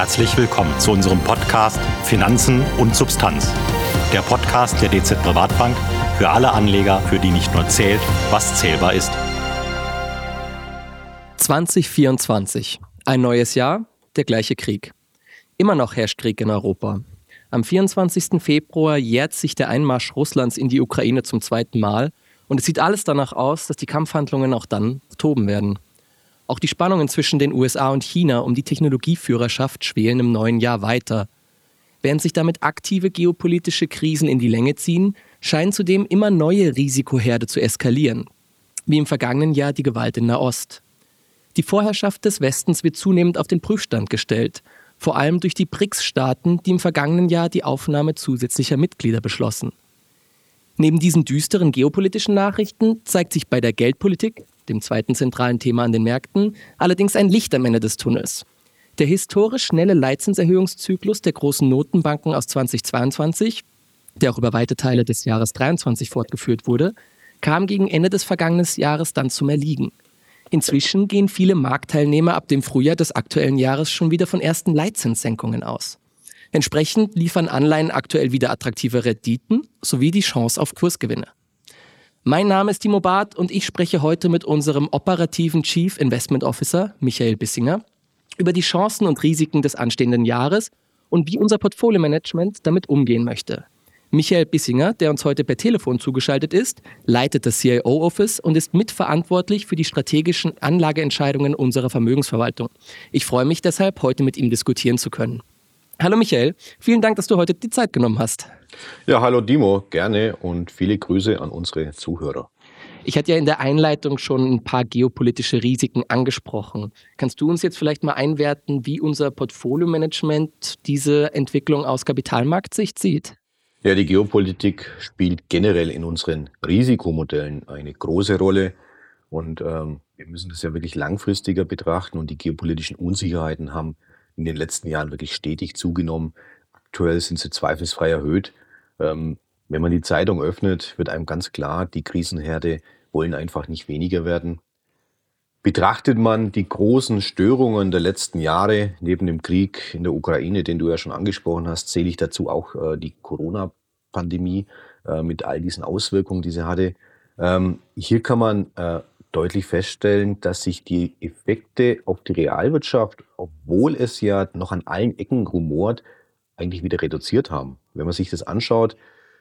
Herzlich willkommen zu unserem Podcast Finanzen und Substanz. Der Podcast der DZ Privatbank für alle Anleger, für die nicht nur zählt, was zählbar ist. 2024. Ein neues Jahr, der gleiche Krieg. Immer noch herrscht Krieg in Europa. Am 24. Februar jährt sich der Einmarsch Russlands in die Ukraine zum zweiten Mal und es sieht alles danach aus, dass die Kampfhandlungen auch dann toben werden. Auch die Spannungen zwischen den USA und China um die Technologieführerschaft schwelen im neuen Jahr weiter. Während sich damit aktive geopolitische Krisen in die Länge ziehen, scheinen zudem immer neue Risikoherde zu eskalieren, wie im vergangenen Jahr die Gewalt in Nahost. Die Vorherrschaft des Westens wird zunehmend auf den Prüfstand gestellt, vor allem durch die BRICS-Staaten, die im vergangenen Jahr die Aufnahme zusätzlicher Mitglieder beschlossen. Neben diesen düsteren geopolitischen Nachrichten zeigt sich bei der Geldpolitik, dem zweiten zentralen Thema an den Märkten, allerdings ein Licht am Ende des Tunnels. Der historisch schnelle Leitzinserhöhungszyklus der großen Notenbanken aus 2022, der auch über weite Teile des Jahres 2023 fortgeführt wurde, kam gegen Ende des vergangenen Jahres dann zum Erliegen. Inzwischen gehen viele Marktteilnehmer ab dem Frühjahr des aktuellen Jahres schon wieder von ersten Leitzinssenkungen aus. Entsprechend liefern Anleihen aktuell wieder attraktive Renditen sowie die Chance auf Kursgewinne. Mein Name ist Timo Barth und ich spreche heute mit unserem operativen Chief Investment Officer Michael Bissinger über die Chancen und Risiken des anstehenden Jahres und wie unser Portfolio-Management damit umgehen möchte. Michael Bissinger, der uns heute per Telefon zugeschaltet ist, leitet das CIO-Office und ist mitverantwortlich für die strategischen Anlageentscheidungen unserer Vermögensverwaltung. Ich freue mich deshalb, heute mit ihm diskutieren zu können. Hallo Michael, vielen Dank, dass du heute die Zeit genommen hast. Ja, hallo Dimo, gerne und viele Grüße an unsere Zuhörer. Ich hatte ja in der Einleitung schon ein paar geopolitische Risiken angesprochen. Kannst du uns jetzt vielleicht mal einwerten, wie unser Portfolio-Management diese Entwicklung aus Kapitalmarktsicht sieht? Ja, die Geopolitik spielt generell in unseren Risikomodellen eine große Rolle. Und ähm, wir müssen das ja wirklich langfristiger betrachten. Und die geopolitischen Unsicherheiten haben in den letzten Jahren wirklich stetig zugenommen. Aktuell sind sie zweifelsfrei erhöht. Ähm, wenn man die Zeitung öffnet, wird einem ganz klar, die Krisenherde wollen einfach nicht weniger werden. Betrachtet man die großen Störungen der letzten Jahre neben dem Krieg in der Ukraine, den du ja schon angesprochen hast, zähle ich dazu auch äh, die Corona-Pandemie äh, mit all diesen Auswirkungen, die sie hatte. Ähm, hier kann man äh, deutlich feststellen, dass sich die Effekte auf die Realwirtschaft, obwohl es ja noch an allen Ecken rumort, eigentlich wieder reduziert haben. Wenn man sich das anschaut,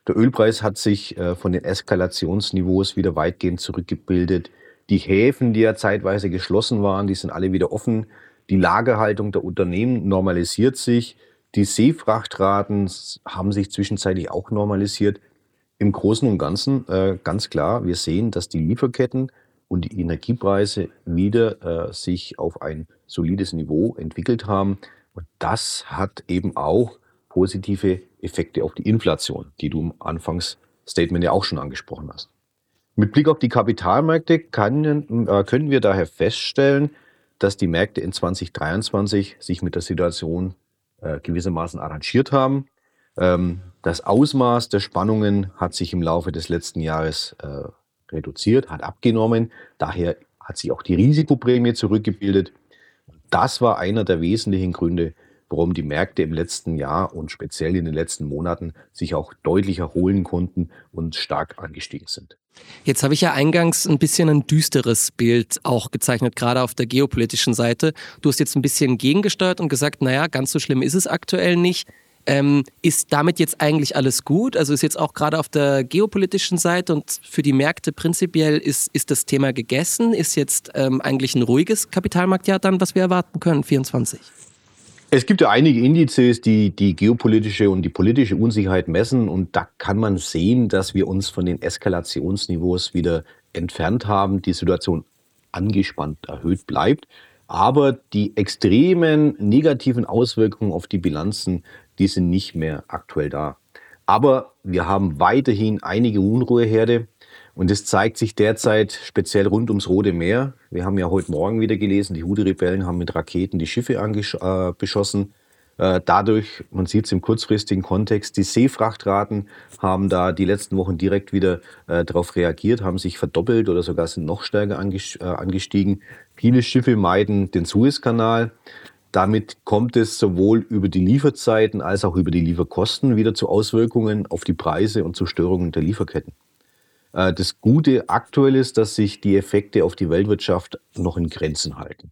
der Ölpreis hat sich äh, von den Eskalationsniveaus wieder weitgehend zurückgebildet. Die Häfen, die ja zeitweise geschlossen waren, die sind alle wieder offen. Die Lagerhaltung der Unternehmen normalisiert sich. Die Seefrachtraten haben sich zwischenzeitlich auch normalisiert. Im Großen und Ganzen äh, ganz klar, wir sehen, dass die Lieferketten und die Energiepreise wieder äh, sich auf ein solides Niveau entwickelt haben. Und das hat eben auch positive Effekte auf die Inflation, die du im Anfangsstatement ja auch schon angesprochen hast. Mit Blick auf die Kapitalmärkte kann, äh, können wir daher feststellen, dass die Märkte in 2023 sich mit der Situation äh, gewissermaßen arrangiert haben. Ähm, das Ausmaß der Spannungen hat sich im Laufe des letzten Jahres äh, reduziert, hat abgenommen. Daher hat sich auch die Risikoprämie zurückgebildet. Das war einer der wesentlichen Gründe, warum die Märkte im letzten Jahr und speziell in den letzten Monaten sich auch deutlich erholen konnten und stark angestiegen sind. Jetzt habe ich ja eingangs ein bisschen ein düsteres Bild auch gezeichnet, gerade auf der geopolitischen Seite. Du hast jetzt ein bisschen gegengesteuert und gesagt, naja, ganz so schlimm ist es aktuell nicht. Ähm, ist damit jetzt eigentlich alles gut? Also ist jetzt auch gerade auf der geopolitischen Seite und für die Märkte prinzipiell ist, ist das Thema gegessen? Ist jetzt ähm, eigentlich ein ruhiges Kapitalmarktjahr dann, was wir erwarten können, 24? Es gibt ja einige Indizes, die die geopolitische und die politische Unsicherheit messen. Und da kann man sehen, dass wir uns von den Eskalationsniveaus wieder entfernt haben. Die Situation angespannt erhöht bleibt. Aber die extremen negativen Auswirkungen auf die Bilanzen die sind nicht mehr aktuell da. Aber wir haben weiterhin einige Unruheherde und es zeigt sich derzeit speziell rund ums Rote Meer. Wir haben ja heute Morgen wieder gelesen, die Houthi-Rebellen haben mit Raketen die Schiffe äh, beschossen. Äh, dadurch, man sieht es im kurzfristigen Kontext, die Seefrachtraten haben da die letzten Wochen direkt wieder äh, darauf reagiert, haben sich verdoppelt oder sogar sind noch stärker äh, angestiegen. Viele Schiffe meiden den Suezkanal. Damit kommt es sowohl über die Lieferzeiten als auch über die Lieferkosten wieder zu Auswirkungen auf die Preise und zu Störungen der Lieferketten. Äh, das Gute aktuell ist, dass sich die Effekte auf die Weltwirtschaft noch in Grenzen halten.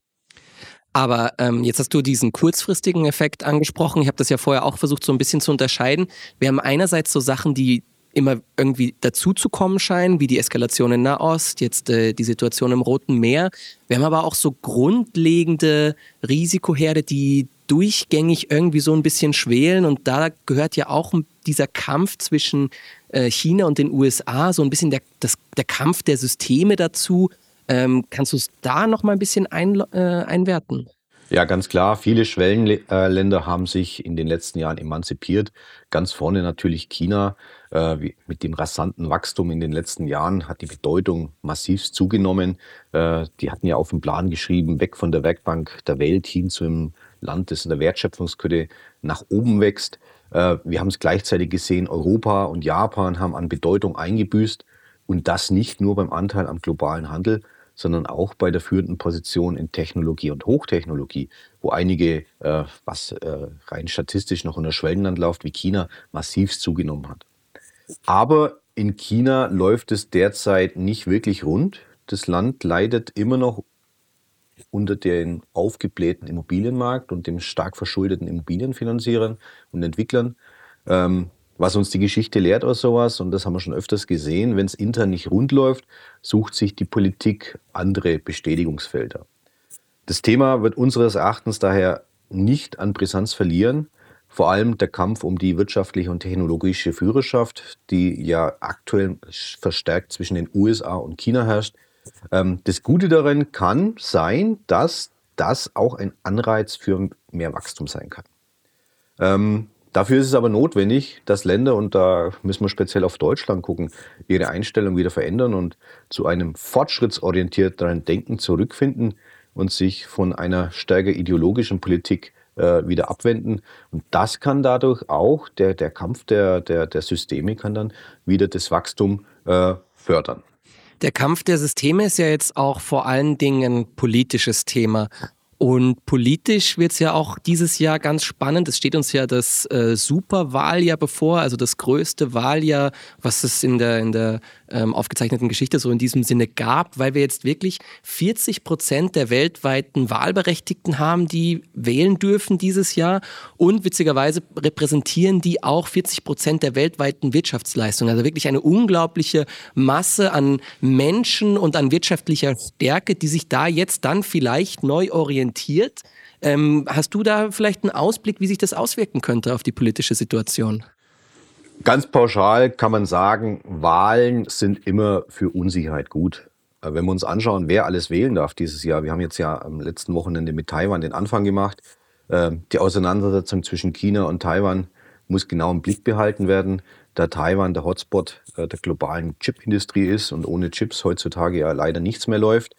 Aber ähm, jetzt hast du diesen kurzfristigen Effekt angesprochen. Ich habe das ja vorher auch versucht, so ein bisschen zu unterscheiden. Wir haben einerseits so Sachen, die immer irgendwie dazuzukommen scheinen, wie die Eskalation in Nahost, jetzt äh, die Situation im Roten Meer. Wir haben aber auch so grundlegende Risikoherde, die durchgängig irgendwie so ein bisschen schwelen. Und da gehört ja auch dieser Kampf zwischen äh, China und den USA, so ein bisschen der, das, der Kampf der Systeme dazu. Ähm, kannst du es da noch mal ein bisschen ein, äh, einwerten? Ja, ganz klar. Viele Schwellenländer haben sich in den letzten Jahren emanzipiert. Ganz vorne natürlich China. Äh, mit dem rasanten Wachstum in den letzten Jahren hat die Bedeutung massiv zugenommen. Äh, die hatten ja auf den Plan geschrieben, weg von der Werkbank der Welt hin zu einem Land, das in der Wertschöpfungskette nach oben wächst. Äh, wir haben es gleichzeitig gesehen, Europa und Japan haben an Bedeutung eingebüßt. Und das nicht nur beim Anteil am globalen Handel, sondern auch bei der führenden Position in Technologie und Hochtechnologie, wo einige, äh, was äh, rein statistisch noch unter Schwellenland läuft, wie China, massiv zugenommen hat. Aber in China läuft es derzeit nicht wirklich rund. Das Land leidet immer noch unter den aufgeblähten Immobilienmarkt und dem stark verschuldeten Immobilienfinanzierern und Entwicklern. Ähm, was uns die Geschichte lehrt aus sowas, und das haben wir schon öfters gesehen, wenn es intern nicht rund läuft, sucht sich die Politik andere Bestätigungsfelder. Das Thema wird unseres Erachtens daher nicht an Brisanz verlieren. Vor allem der Kampf um die wirtschaftliche und technologische Führerschaft, die ja aktuell verstärkt zwischen den USA und China herrscht. Ähm, das Gute darin kann sein, dass das auch ein Anreiz für mehr Wachstum sein kann. Ähm, Dafür ist es aber notwendig, dass Länder, und da müssen wir speziell auf Deutschland gucken, ihre Einstellung wieder verändern und zu einem fortschrittsorientierteren Denken zurückfinden und sich von einer stärker ideologischen Politik äh, wieder abwenden. Und das kann dadurch auch, der, der Kampf der, der, der Systeme kann dann wieder das Wachstum äh, fördern. Der Kampf der Systeme ist ja jetzt auch vor allen Dingen ein politisches Thema. Und politisch wird es ja auch dieses Jahr ganz spannend. Es steht uns ja das äh, Superwahljahr bevor, also das größte Wahljahr, was es in der, in der ähm, aufgezeichneten Geschichte so in diesem Sinne gab, weil wir jetzt wirklich 40 Prozent der weltweiten Wahlberechtigten haben, die wählen dürfen dieses Jahr. Und witzigerweise repräsentieren die auch 40 Prozent der weltweiten Wirtschaftsleistung. Also wirklich eine unglaubliche Masse an Menschen und an wirtschaftlicher Stärke, die sich da jetzt dann vielleicht neu orientieren orientiert. Ähm, hast du da vielleicht einen Ausblick, wie sich das auswirken könnte auf die politische Situation? Ganz pauschal kann man sagen, Wahlen sind immer für Unsicherheit gut. Äh, wenn wir uns anschauen, wer alles wählen darf dieses Jahr, wir haben jetzt ja am letzten Wochenende mit Taiwan den Anfang gemacht. Ähm, die Auseinandersetzung zwischen China und Taiwan muss genau im Blick behalten werden, da Taiwan der Hotspot äh, der globalen Chipindustrie ist und ohne Chips heutzutage ja leider nichts mehr läuft.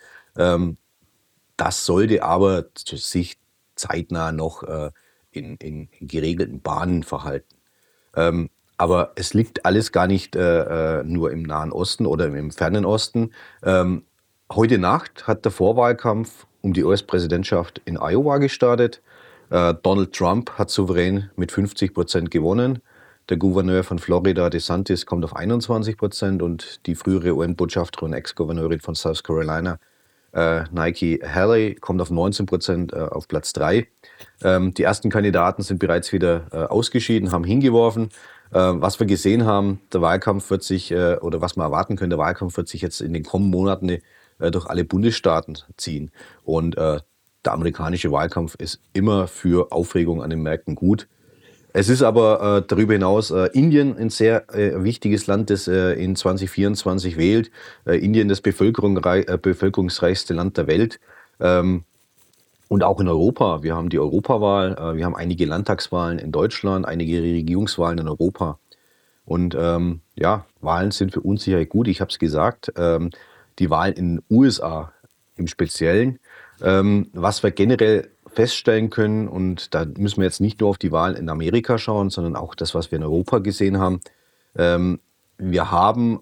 Das sollte aber sich zeitnah noch äh, in, in, in, geregelten Bahnen verhalten. Ähm, aber es liegt alles gar nicht äh, äh nur im Nahen Osten oder im Fernen Osten. Ähm, heute Nacht hat der Vorwahlkampf um die US-Präsidentschaft in Iowa gestartet. Äh, Donald Trump hat souverän mit 50 Prozent gewonnen. Der Gouverneur von Florida, DeSantis, kommt auf 21 Prozent und die frühere UN-Botschafterin und Ex-Gouverneurin von South Carolina, äh, Nike Haley kommt auf 19 Prozent äh, auf Platz 3. Ähm, die ersten Kandidaten sind bereits wieder äh, ausgeschieden, haben hingeworfen. Äh, was wir gesehen haben, der Wahlkampf wird sich, äh, oder was man erwarten können, der Wahlkampf wird sich jetzt in den kommenden Monaten äh, durch alle Bundesstaaten ziehen. Und der amerikanische Wahlkampf ist immer für Aufregung an den Märkten gut. Es ist aber äh, darüber hinaus äh, Indien ein sehr äh, wichtiges Land, das äh, in 2024 wählt. Äh, Indien das Bevölkerung, äh, bevölkerungsreichste Land der Welt. Ähm, und auch in Europa. Wir haben die Europawahl, wir haben einige Landtagswahlen in Deutschland, einige Regierungswahlen in Europa. Und ähm, ja, Wahlen sind für Unsicherheit gut. Ich habe es gesagt. Ähm, die Wahlen in den USA im Speziellen. Ähm, was wir generell feststellen können, und da müssen wir jetzt nicht nur auf die Wahlen in Amerika schauen, sondern auch das, was wir in Europa gesehen haben. Ähm, wir haben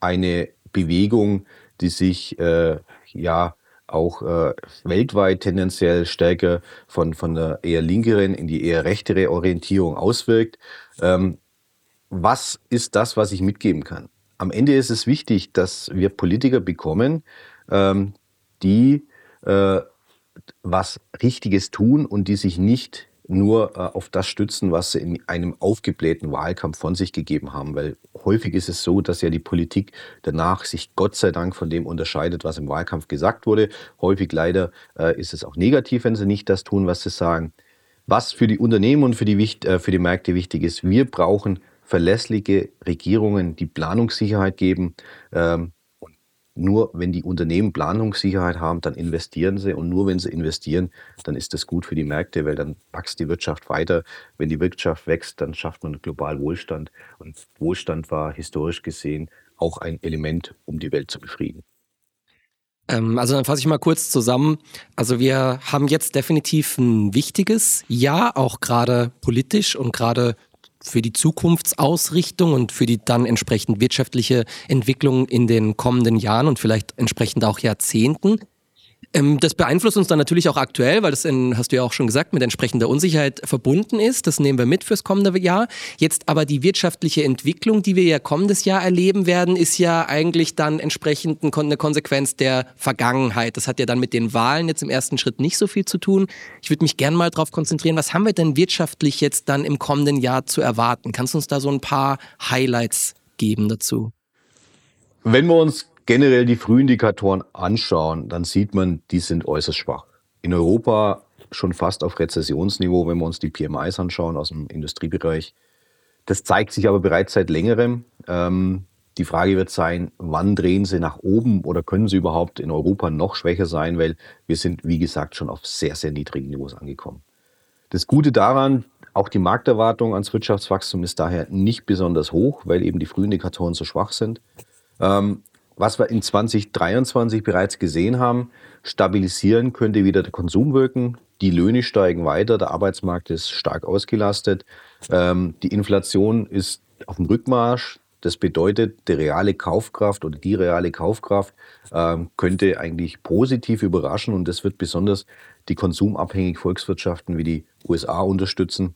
eine Bewegung, die sich äh, ja auch äh, weltweit tendenziell stärker von, von der eher linkeren in die eher rechtere Orientierung auswirkt. Ähm, was ist das, was ich mitgeben kann? Am Ende ist es wichtig, dass wir Politiker bekommen, ähm, die äh, was Richtiges tun und die sich nicht nur äh, auf das stützen, was sie in einem aufgeblähten Wahlkampf von sich gegeben haben. Weil häufig ist es so, dass ja die Politik danach sich Gott sei Dank von dem unterscheidet, was im Wahlkampf gesagt wurde. Häufig leider äh, ist es auch negativ, wenn sie nicht das tun, was sie sagen. Was für die Unternehmen und für die, äh, für die Märkte wichtig ist, wir brauchen verlässliche Regierungen, die Planungssicherheit geben. Ähm, nur wenn die Unternehmen Planungssicherheit haben, dann investieren sie. Und nur wenn sie investieren, dann ist das gut für die Märkte, weil dann wächst die Wirtschaft weiter. Wenn die Wirtschaft wächst, dann schafft man global Wohlstand. Und Wohlstand war historisch gesehen auch ein Element, um die Welt zu befrieden. Ähm, also dann fasse ich mal kurz zusammen. Also wir haben jetzt definitiv ein wichtiges Jahr, auch gerade politisch und gerade für die Zukunftsausrichtung und für die dann entsprechend wirtschaftliche Entwicklung in den kommenden Jahren und vielleicht entsprechend auch Jahrzehnten. Ähm, das beeinflusst uns dann natürlich auch aktuell, weil das, in, hast du ja auch schon gesagt, mit entsprechender Unsicherheit verbunden ist. Das nehmen wir mit fürs kommende Jahr. Jetzt aber die wirtschaftliche Entwicklung, die wir ja kommendes Jahr erleben werden, ist ja eigentlich dann entsprechend eine Konsequenz der Vergangenheit. Das hat ja dann mit den Wahlen jetzt im ersten Schritt nicht so viel zu tun. Ich würde mich gerne mal darauf konzentrieren, was haben wir denn wirtschaftlich jetzt dann im kommenden Jahr zu erwarten? Kannst du uns da so ein paar Highlights geben dazu? Wenn wir uns generell die Frühindikatoren anschauen, dann sieht man, die sind äußerst schwach. In Europa schon fast auf Rezessionsniveau, wenn wir uns die PMIs anschauen aus dem Industriebereich. Das zeigt sich aber bereits seit längerem. Ähm, die Frage wird sein, wann drehen sie nach oben oder können sie überhaupt in Europa noch schwächer sein, weil wir sind, wie gesagt, schon auf sehr, sehr niedrigen Niveaus angekommen. Das Gute daran, auch die Markterwartung ans Wirtschaftswachstum ist daher nicht besonders hoch, weil eben die Frühindikatoren so schwach sind. Ähm, was wir in 2023 bereits gesehen haben, stabilisieren könnte wieder der Konsum wirken. Die Löhne steigen weiter, der Arbeitsmarkt ist stark ausgelastet. Ähm, die Inflation ist auf dem Rückmarsch. Das bedeutet, die reale Kaufkraft oder die reale Kaufkraft ähm, könnte eigentlich positiv überraschen und das wird besonders die konsumabhängigen Volkswirtschaften wie die USA unterstützen.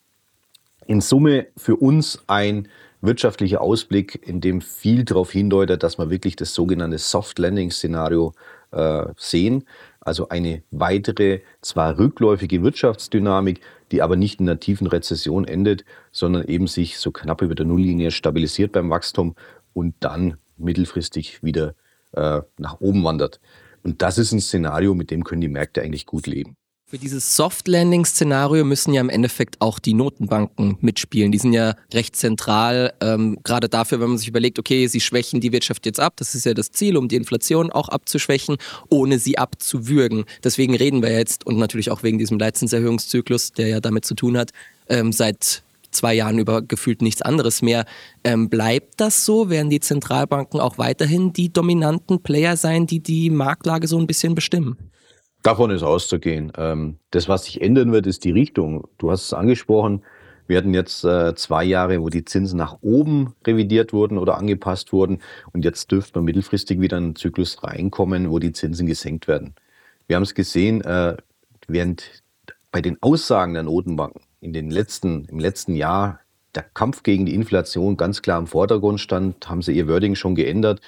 In Summe für uns ein wirtschaftlicher Ausblick, in dem viel darauf hindeutet, dass wir wirklich das sogenannte Soft Landing Szenario äh, sehen. Also eine weitere, zwar rückläufige Wirtschaftsdynamik, die aber nicht in einer tiefen Rezession endet, sondern eben sich so knapp über der Nulllinie stabilisiert beim Wachstum und dann mittelfristig wieder äh, nach oben wandert. Und das ist ein Szenario, mit dem können die Märkte eigentlich gut leben. Für dieses Soft-Landing-Szenario müssen ja im Endeffekt auch die Notenbanken mitspielen. Die sind ja recht zentral, ähm, gerade dafür, wenn man sich überlegt, okay, sie schwächen die Wirtschaft jetzt ab. Das ist ja das Ziel, um die Inflation auch abzuschwächen, ohne sie abzuwürgen. Deswegen reden wir jetzt und natürlich auch wegen diesem Leitzinserhöhungszyklus, der ja damit zu tun hat, ähm, seit zwei Jahren über gefühlt nichts anderes mehr. Ähm, bleibt das so? Werden die Zentralbanken auch weiterhin die dominanten Player sein, die die Marktlage so ein bisschen bestimmen? Davon ist auszugehen. Ähm, das, was sich ändern wird, ist die Richtung. Du hast es angesprochen. Wir hatten jetzt äh, zwei Jahre, wo die Zinsen nach oben revidiert wurden oder angepasst wurden. Und jetzt dürfte man mittelfristig wieder in einen Zyklus reinkommen, wo die Zinsen gesenkt werden. Wir haben es gesehen, äh, während bei den Aussagen der Notenbanken in den letzten, im letzten Jahr der Kampf gegen die Inflation ganz klar im Vordergrund stand, haben sie ihr Wording schon geändert.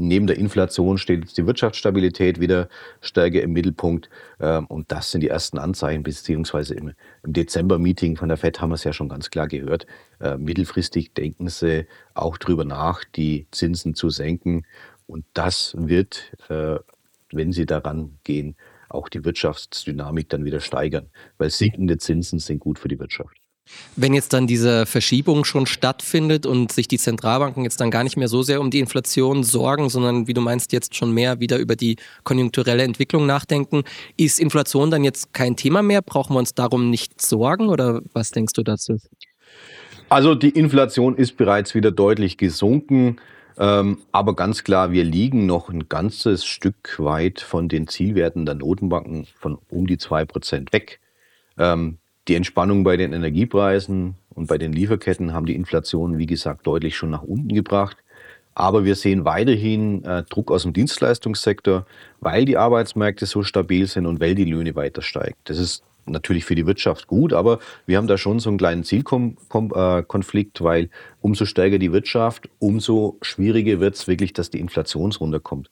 Neben der Inflation steht jetzt die Wirtschaftsstabilität wieder stärker im Mittelpunkt. Ähm, und das sind die ersten Anzeichen, beziehungsweise im, im Dezember-Meeting von der FED haben wir es ja schon ganz klar gehört. Äh, mittelfristig denken sie auch darüber nach, die Zinsen zu senken. Und das wird, äh, wenn sie daran gehen, auch die Wirtschaftsdynamik dann wieder steigern, weil sinkende Zinsen sind gut für die Wirtschaft. Wenn jetzt dann diese Verschiebung schon stattfindet und sich die Zentralbanken jetzt dann gar nicht mehr so sehr um die Inflation sorgen, sondern wie du meinst, jetzt schon mehr wieder über die konjunkturelle Entwicklung nachdenken, ist Inflation dann jetzt kein Thema mehr? Brauchen wir uns darum nicht sorgen oder was denkst du dazu? Also die Inflation ist bereits wieder deutlich gesunken. Ähm, aber ganz klar, wir liegen noch ein ganzes Stück weit von den Zielwerten der Notenbanken von um die 2% weg. Ähm, die Entspannung bei den Energiepreisen und bei den Lieferketten haben die Inflation, wie gesagt, deutlich schon nach unten gebracht. Aber wir sehen weiterhin äh, Druck aus dem Dienstleistungssektor, weil die Arbeitsmärkte so stabil sind und weil die Löhne weiter steigen. Das ist natürlich für die Wirtschaft gut, aber wir haben da schon so einen kleinen Zielkonflikt, äh, weil umso stärker die Wirtschaft, umso schwieriger wird es wirklich, dass die Inflation runterkommt.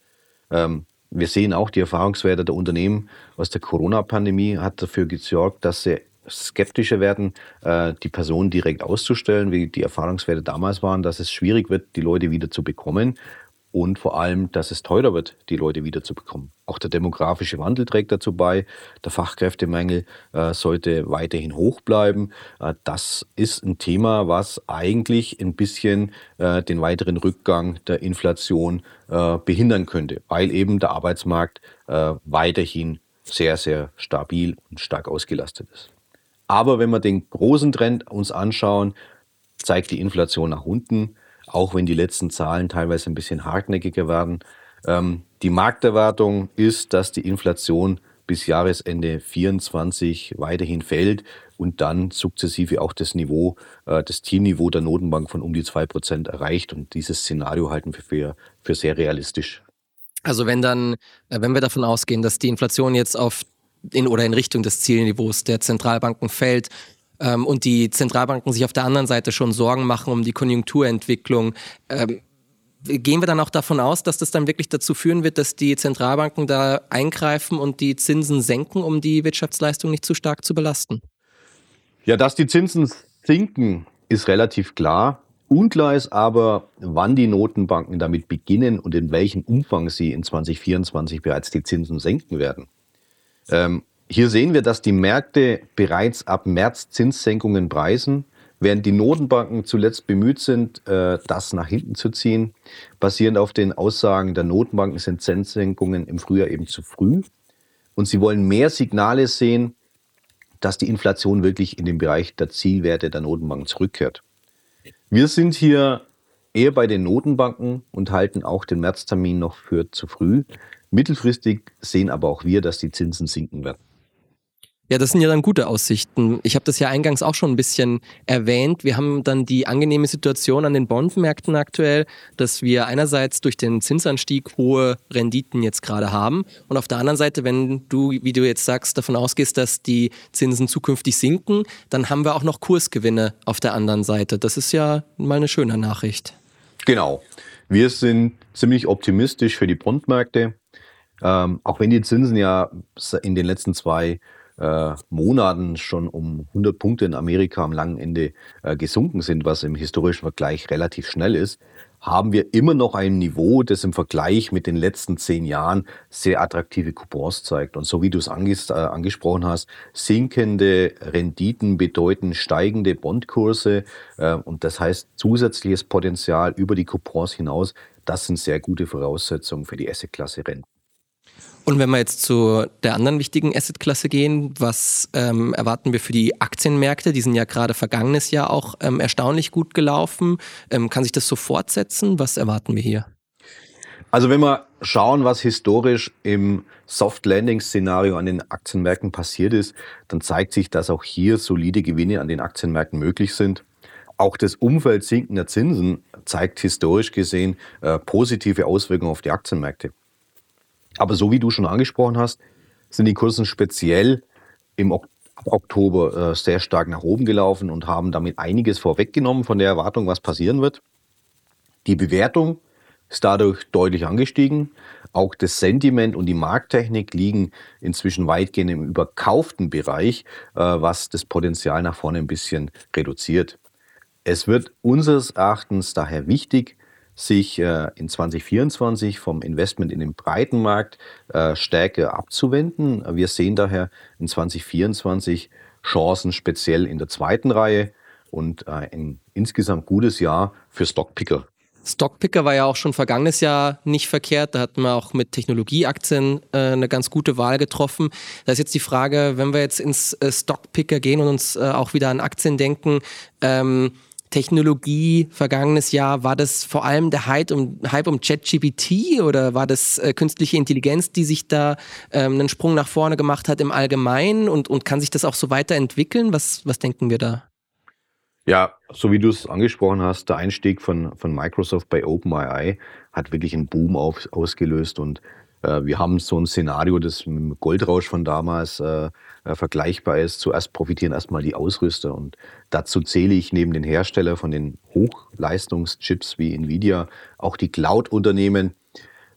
Ähm, wir sehen auch die Erfahrungswerte der Unternehmen aus der Corona-Pandemie hat dafür gesorgt, dass sie skeptischer werden, äh, die Person direkt auszustellen, wie die Erfahrungswerte damals waren, dass es schwierig wird, die Leute wieder zu bekommen und vor allem, dass es teurer wird, die Leute wiederzubekommen. Auch der demografische Wandel trägt dazu bei. Der Fachkräftemangel äh, sollte weiterhin hoch bleiben. Äh, das ist ein Thema, was eigentlich ein bisschen äh, den weiteren Rückgang der Inflation äh, behindern könnte, weil eben der Arbeitsmarkt äh, weiterhin sehr, sehr stabil und stark ausgelastet ist. Aber wenn wir den großen Trend uns anschauen, zeigt die Inflation nach unten auch wenn die letzten Zahlen teilweise ein bisschen hartnäckiger werden. Ähm, die Markterwartung ist, dass die Inflation bis Jahresende 2024 weiterhin fällt und dann sukzessive auch das Niveau, äh, das Zielniveau der Notenbank von um die 2% erreicht. Und dieses Szenario halten wir für, für sehr realistisch. Also wenn dann, äh, wenn wir davon ausgehen, dass die Inflation jetzt auf in oder in Richtung des Zielniveaus der Zentralbanken fällt, ähm, und die Zentralbanken sich auf der anderen Seite schon Sorgen machen um die Konjunkturentwicklung. Ähm, gehen wir dann auch davon aus, dass das dann wirklich dazu führen wird, dass die Zentralbanken da eingreifen und die Zinsen senken, um die Wirtschaftsleistung nicht zu stark zu belasten? Ja, dass die Zinsen sinken, ist relativ klar. Unklar ist aber, wann die Notenbanken damit beginnen und in welchem Umfang sie in 2024 bereits die Zinsen senken werden. Ähm, hier sehen wir, dass die Märkte bereits ab März Zinssenkungen preisen, während die Notenbanken zuletzt bemüht sind, äh, das nach hinten zu ziehen. Basierend auf den Aussagen der Notenbanken sind Zinssenkungen im Frühjahr eben zu früh. Und sie wollen mehr Signale sehen, dass die Inflation wirklich in den Bereich der Zielwerte der Notenbanken zurückkehrt. Wir sind hier eher bei den Notenbanken und halten auch den Märztermin noch für zu früh. Mittelfristig sehen aber auch wir, dass die Zinsen sinken werden. Ja, das sind ja dann gute Aussichten. Ich habe das ja eingangs auch schon ein bisschen erwähnt. Wir haben dann die angenehme Situation an den Bondmärkten aktuell, dass wir einerseits durch den Zinsanstieg hohe Renditen jetzt gerade haben und auf der anderen Seite, wenn du, wie du jetzt sagst, davon ausgehst, dass die Zinsen zukünftig sinken, dann haben wir auch noch Kursgewinne auf der anderen Seite. Das ist ja mal eine schöne Nachricht. Genau. Wir sind ziemlich optimistisch für die Bondmärkte. Ähm, auch wenn die Zinsen ja in den letzten zwei äh, Monaten schon um 100 Punkte in Amerika am langen Ende äh, gesunken sind, was im historischen Vergleich relativ schnell ist, haben wir immer noch ein Niveau, das im Vergleich mit den letzten zehn Jahren sehr attraktive Coupons zeigt. Und so wie du es anges äh, angesprochen hast, sinkende Renditen bedeuten steigende Bondkurse äh, und das heißt zusätzliches Potenzial über die Coupons hinaus. Das sind sehr gute Voraussetzungen für die Assetklasse Renten. Und wenn wir jetzt zu der anderen wichtigen Assetklasse gehen, was ähm, erwarten wir für die Aktienmärkte? Die sind ja gerade vergangenes Jahr auch ähm, erstaunlich gut gelaufen. Ähm, kann sich das so fortsetzen? Was erwarten wir hier? Also wenn wir schauen, was historisch im Soft Landing Szenario an den Aktienmärkten passiert ist, dann zeigt sich, dass auch hier solide Gewinne an den Aktienmärkten möglich sind. Auch das Umfeld sinkender Zinsen zeigt historisch gesehen äh, positive Auswirkungen auf die Aktienmärkte. Aber so wie du schon angesprochen hast, sind die Kursen speziell im Oktober äh, sehr stark nach oben gelaufen und haben damit einiges vorweggenommen von der Erwartung, was passieren wird. Die Bewertung ist dadurch deutlich angestiegen. Auch das Sentiment und die Markttechnik liegen inzwischen weitgehend im überkauften Bereich, äh, was das Potenzial nach vorne ein bisschen reduziert. Es wird unseres Erachtens daher wichtig, sich äh, in 2024 vom Investment in den breiten Markt äh, stärker abzuwenden. Wir sehen daher in 2024 Chancen speziell in der zweiten Reihe und äh, ein insgesamt gutes Jahr für Stockpicker. Stockpicker war ja auch schon vergangenes Jahr nicht verkehrt. Da hatten wir auch mit Technologieaktien äh, eine ganz gute Wahl getroffen. Da ist jetzt die Frage, wenn wir jetzt ins äh, Stockpicker gehen und uns äh, auch wieder an Aktien denken, ähm, Technologie vergangenes Jahr? War das vor allem der Hype um, Hype um ChatGPT oder war das äh, künstliche Intelligenz, die sich da ähm, einen Sprung nach vorne gemacht hat im Allgemeinen und, und kann sich das auch so weiterentwickeln? Was, was denken wir da? Ja, so wie du es angesprochen hast, der Einstieg von, von Microsoft bei OpenAI hat wirklich einen Boom auf, ausgelöst und wir haben so ein Szenario, das mit dem Goldrausch von damals äh, äh, vergleichbar ist. Zuerst profitieren erstmal die Ausrüster und dazu zähle ich neben den Hersteller von den Hochleistungschips wie Nvidia auch die Cloud-Unternehmen.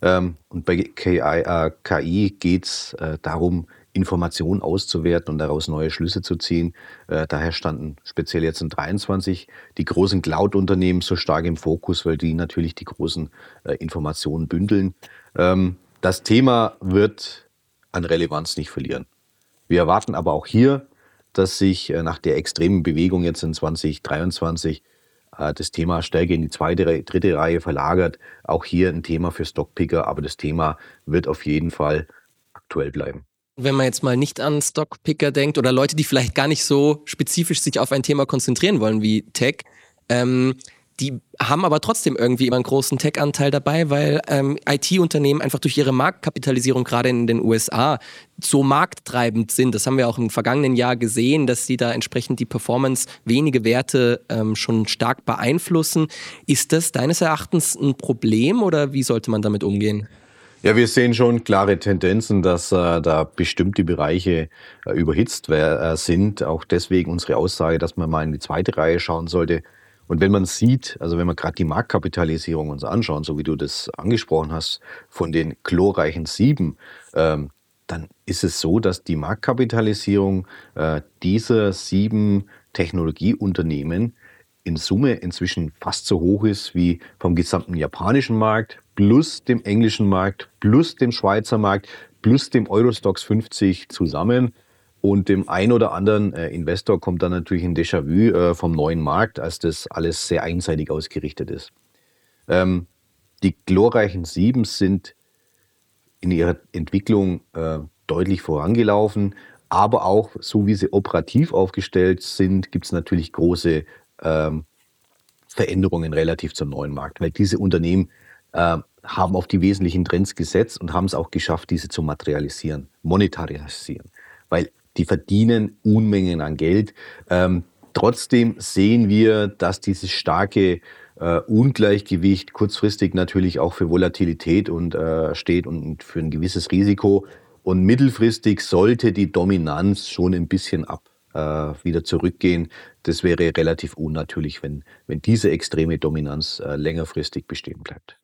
Ähm, und bei KI, äh, KI geht es äh, darum, Informationen auszuwerten und daraus neue Schlüsse zu ziehen. Äh, daher standen speziell jetzt in 23 die großen Cloud-Unternehmen so stark im Fokus, weil die natürlich die großen äh, Informationen bündeln. Ähm, das Thema wird an Relevanz nicht verlieren. Wir erwarten aber auch hier, dass sich äh, nach der extremen Bewegung jetzt in 2023 äh, das Thema stärker in die zweite, dritte Reihe verlagert. Auch hier ein Thema für Stockpicker, aber das Thema wird auf jeden Fall aktuell bleiben wenn man jetzt mal nicht an Stockpicker denkt oder Leute, die vielleicht gar nicht so spezifisch sich auf ein Thema konzentrieren wollen wie Tech, ähm, die haben aber trotzdem irgendwie immer einen großen Tech-Anteil dabei, weil ähm, IT-Unternehmen einfach durch ihre Marktkapitalisierung gerade in den USA so markttreibend sind. Das haben wir auch im vergangenen Jahr gesehen, dass sie da entsprechend die Performance wenige Werte ähm, schon stark beeinflussen. Ist das deines Erachtens ein Problem oder wie sollte man damit umgehen? Ja, wir sehen schon klare Tendenzen, dass äh, da bestimmte Bereiche äh, überhitzt äh, sind. Auch deswegen unsere Aussage, dass man mal in die zweite Reihe schauen sollte. Und wenn man sieht, also wenn man gerade die Marktkapitalisierung uns anschauen, so wie du das angesprochen hast, von den chlorreichen Sieben, ähm, dann ist es so, dass die Marktkapitalisierung äh, dieser sieben Technologieunternehmen in Summe inzwischen fast so hoch ist wie vom gesamten japanischen Markt, plus dem englischen Markt, plus dem Schweizer Markt, plus dem Eurostox 50 zusammen. Und dem ein oder anderen äh, Investor kommt dann natürlich ein Déjà-vu äh, vom neuen Markt, als das alles sehr einseitig ausgerichtet ist. Ähm, die glorreichen Sieben sind in ihrer Entwicklung äh, deutlich vorangelaufen, aber auch so wie sie operativ aufgestellt sind, gibt es natürlich große ähm, Veränderungen relativ zum neuen Markt, weil diese Unternehmen äh, haben auf die wesentlichen Trends gesetzt und haben es auch geschafft, diese zu materialisieren, monetarisieren, weil die verdienen Unmengen an Geld. Ähm, trotzdem sehen wir, dass dieses starke äh, Ungleichgewicht kurzfristig natürlich auch für Volatilität und, äh, steht und für ein gewisses Risiko. Und mittelfristig sollte die Dominanz schon ein bisschen ab äh, wieder zurückgehen. Das wäre relativ unnatürlich, wenn, wenn diese extreme Dominanz äh, längerfristig bestehen bleibt.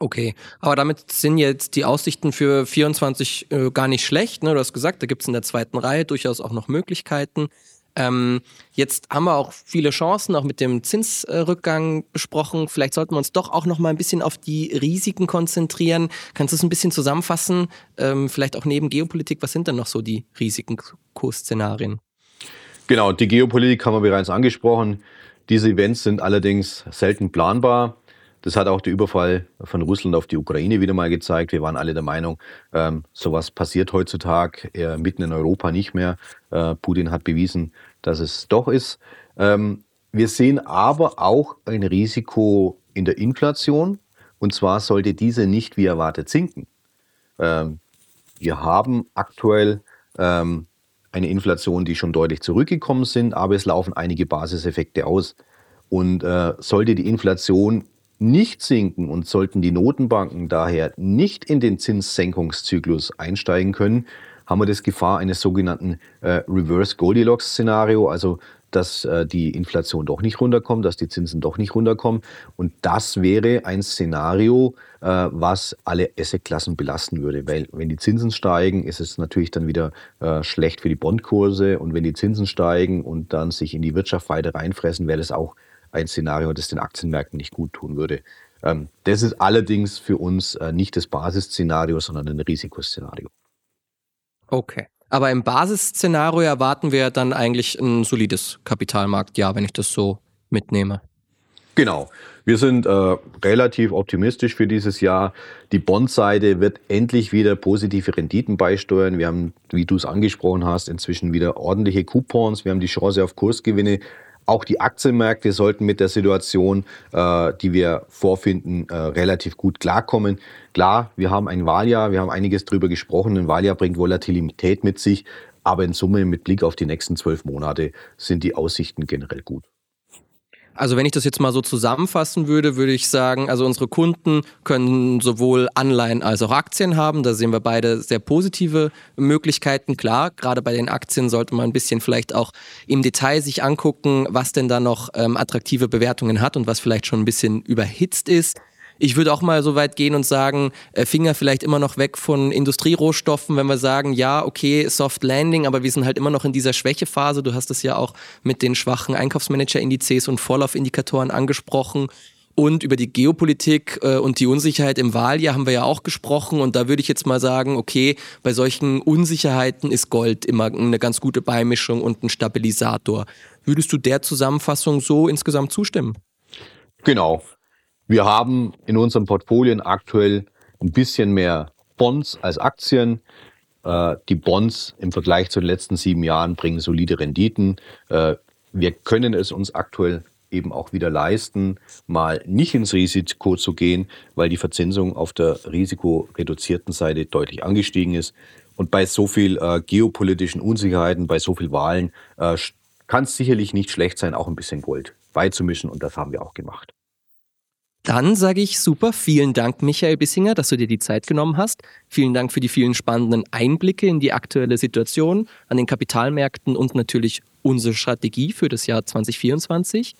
Okay, aber damit sind jetzt die Aussichten für 24 äh, gar nicht schlecht. Ne? Du hast gesagt, da gibt es in der zweiten Reihe durchaus auch noch Möglichkeiten. Ähm, jetzt haben wir auch viele Chancen, auch mit dem Zinsrückgang besprochen. Vielleicht sollten wir uns doch auch noch mal ein bisschen auf die Risiken konzentrieren. Kannst du es ein bisschen zusammenfassen? Ähm, vielleicht auch neben Geopolitik, was sind denn noch so die Risikoszenarien? Genau, die Geopolitik haben wir bereits angesprochen. Diese Events sind allerdings selten planbar. Das hat auch der Überfall von Russland auf die Ukraine wieder mal gezeigt. Wir waren alle der Meinung, ähm, sowas passiert heutzutage äh, mitten in Europa nicht mehr. Äh, Putin hat bewiesen, dass es doch ist. Ähm, wir sehen aber auch ein Risiko in der Inflation. Und zwar sollte diese nicht wie erwartet sinken. Ähm, wir haben aktuell ähm, eine Inflation, die schon deutlich zurückgekommen sind, aber es laufen einige Basiseffekte aus. Und äh, sollte die Inflation nicht sinken und sollten die Notenbanken daher nicht in den Zinssenkungszyklus einsteigen können, haben wir das Gefahr eines sogenannten äh, Reverse Goldilocks-Szenario, also dass äh, die Inflation doch nicht runterkommt, dass die Zinsen doch nicht runterkommen. Und das wäre ein Szenario, äh, was alle Assetklassen belasten würde. Weil wenn die Zinsen steigen, ist es natürlich dann wieder äh, schlecht für die Bondkurse. Und wenn die Zinsen steigen und dann sich in die Wirtschaft weiter reinfressen, wäre das auch ein Szenario, das den Aktienmärkten nicht gut tun würde. Ähm, das ist allerdings für uns äh, nicht das Basisszenario, sondern ein Risikoszenario. Okay. Aber im Basisszenario erwarten wir dann eigentlich ein solides Kapitalmarktjahr, wenn ich das so mitnehme. Genau. Wir sind äh, relativ optimistisch für dieses Jahr. Die Bondseite wird endlich wieder positive Renditen beisteuern. Wir haben, wie du es angesprochen hast, inzwischen wieder ordentliche Coupons. Wir haben die Chance auf Kursgewinne. Auch die Aktienmärkte sollten mit der Situation, äh, die wir vorfinden, äh, relativ gut klarkommen. Klar, wir haben ein Wahljahr, wir haben einiges darüber gesprochen. Ein Wahljahr bringt Volatilität mit sich, aber in Summe mit Blick auf die nächsten zwölf Monate sind die Aussichten generell gut. Also wenn ich das jetzt mal so zusammenfassen würde, würde ich sagen, also unsere Kunden können sowohl Anleihen als auch Aktien haben. Da sehen wir beide sehr positive Möglichkeiten. Klar, gerade bei den Aktien sollte man ein bisschen vielleicht auch im Detail sich angucken, was denn da noch ähm, attraktive Bewertungen hat und was vielleicht schon ein bisschen überhitzt ist. Ich würde auch mal so weit gehen und sagen, äh, Finger vielleicht immer noch weg von Industrierohstoffen, wenn wir sagen, ja, okay, Soft Landing, aber wir sind halt immer noch in dieser Schwächephase. Du hast es ja auch mit den schwachen Einkaufsmanager-Indizes und Vorlaufindikatoren angesprochen. Und über die Geopolitik äh, und die Unsicherheit im Wahljahr haben wir ja auch gesprochen. Und da würde ich jetzt mal sagen, okay, bei solchen Unsicherheiten ist Gold immer eine ganz gute Beimischung und ein Stabilisator. Würdest du der Zusammenfassung so insgesamt zustimmen? Genau. Wir haben in unseren Portfolien aktuell ein bisschen mehr Bonds als Aktien. Äh, die Bonds im Vergleich zu den letzten sieben Jahren bringen solide Renditen. Äh, wir können es uns aktuell eben auch wieder leisten, mal nicht ins Risiko zu gehen, weil die Verzinsung auf der risikoreduzierten Seite deutlich angestiegen ist. Und bei so viel äh, geopolitischen Unsicherheiten, bei so viel Wahlen, kann es sicherlich nicht schlecht sein, auch ein bisschen Gold beizumischen. Und das haben wir auch gemacht. Dann sage ich super, vielen Dank, Michael Bissinger, dass du dir die Zeit genommen hast. Vielen Dank für die vielen spannenden Einblicke in die aktuelle Situation an den Kapitalmärkten und natürlich unsere Strategie für das Jahr 2024.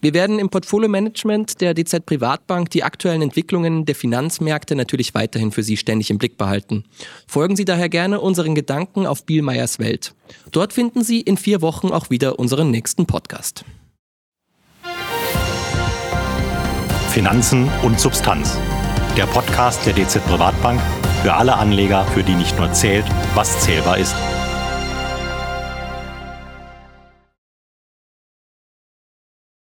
Wir werden im Portfolio-Management der DZ Privatbank die aktuellen Entwicklungen der Finanzmärkte natürlich weiterhin für Sie ständig im Blick behalten. Folgen Sie daher gerne unseren Gedanken auf Bielmeyers Welt. Dort finden Sie in vier Wochen auch wieder unseren nächsten Podcast. Finanzen und Substanz. Der Podcast der DZ Privatbank für alle Anleger, für die nicht nur zählt, was zählbar ist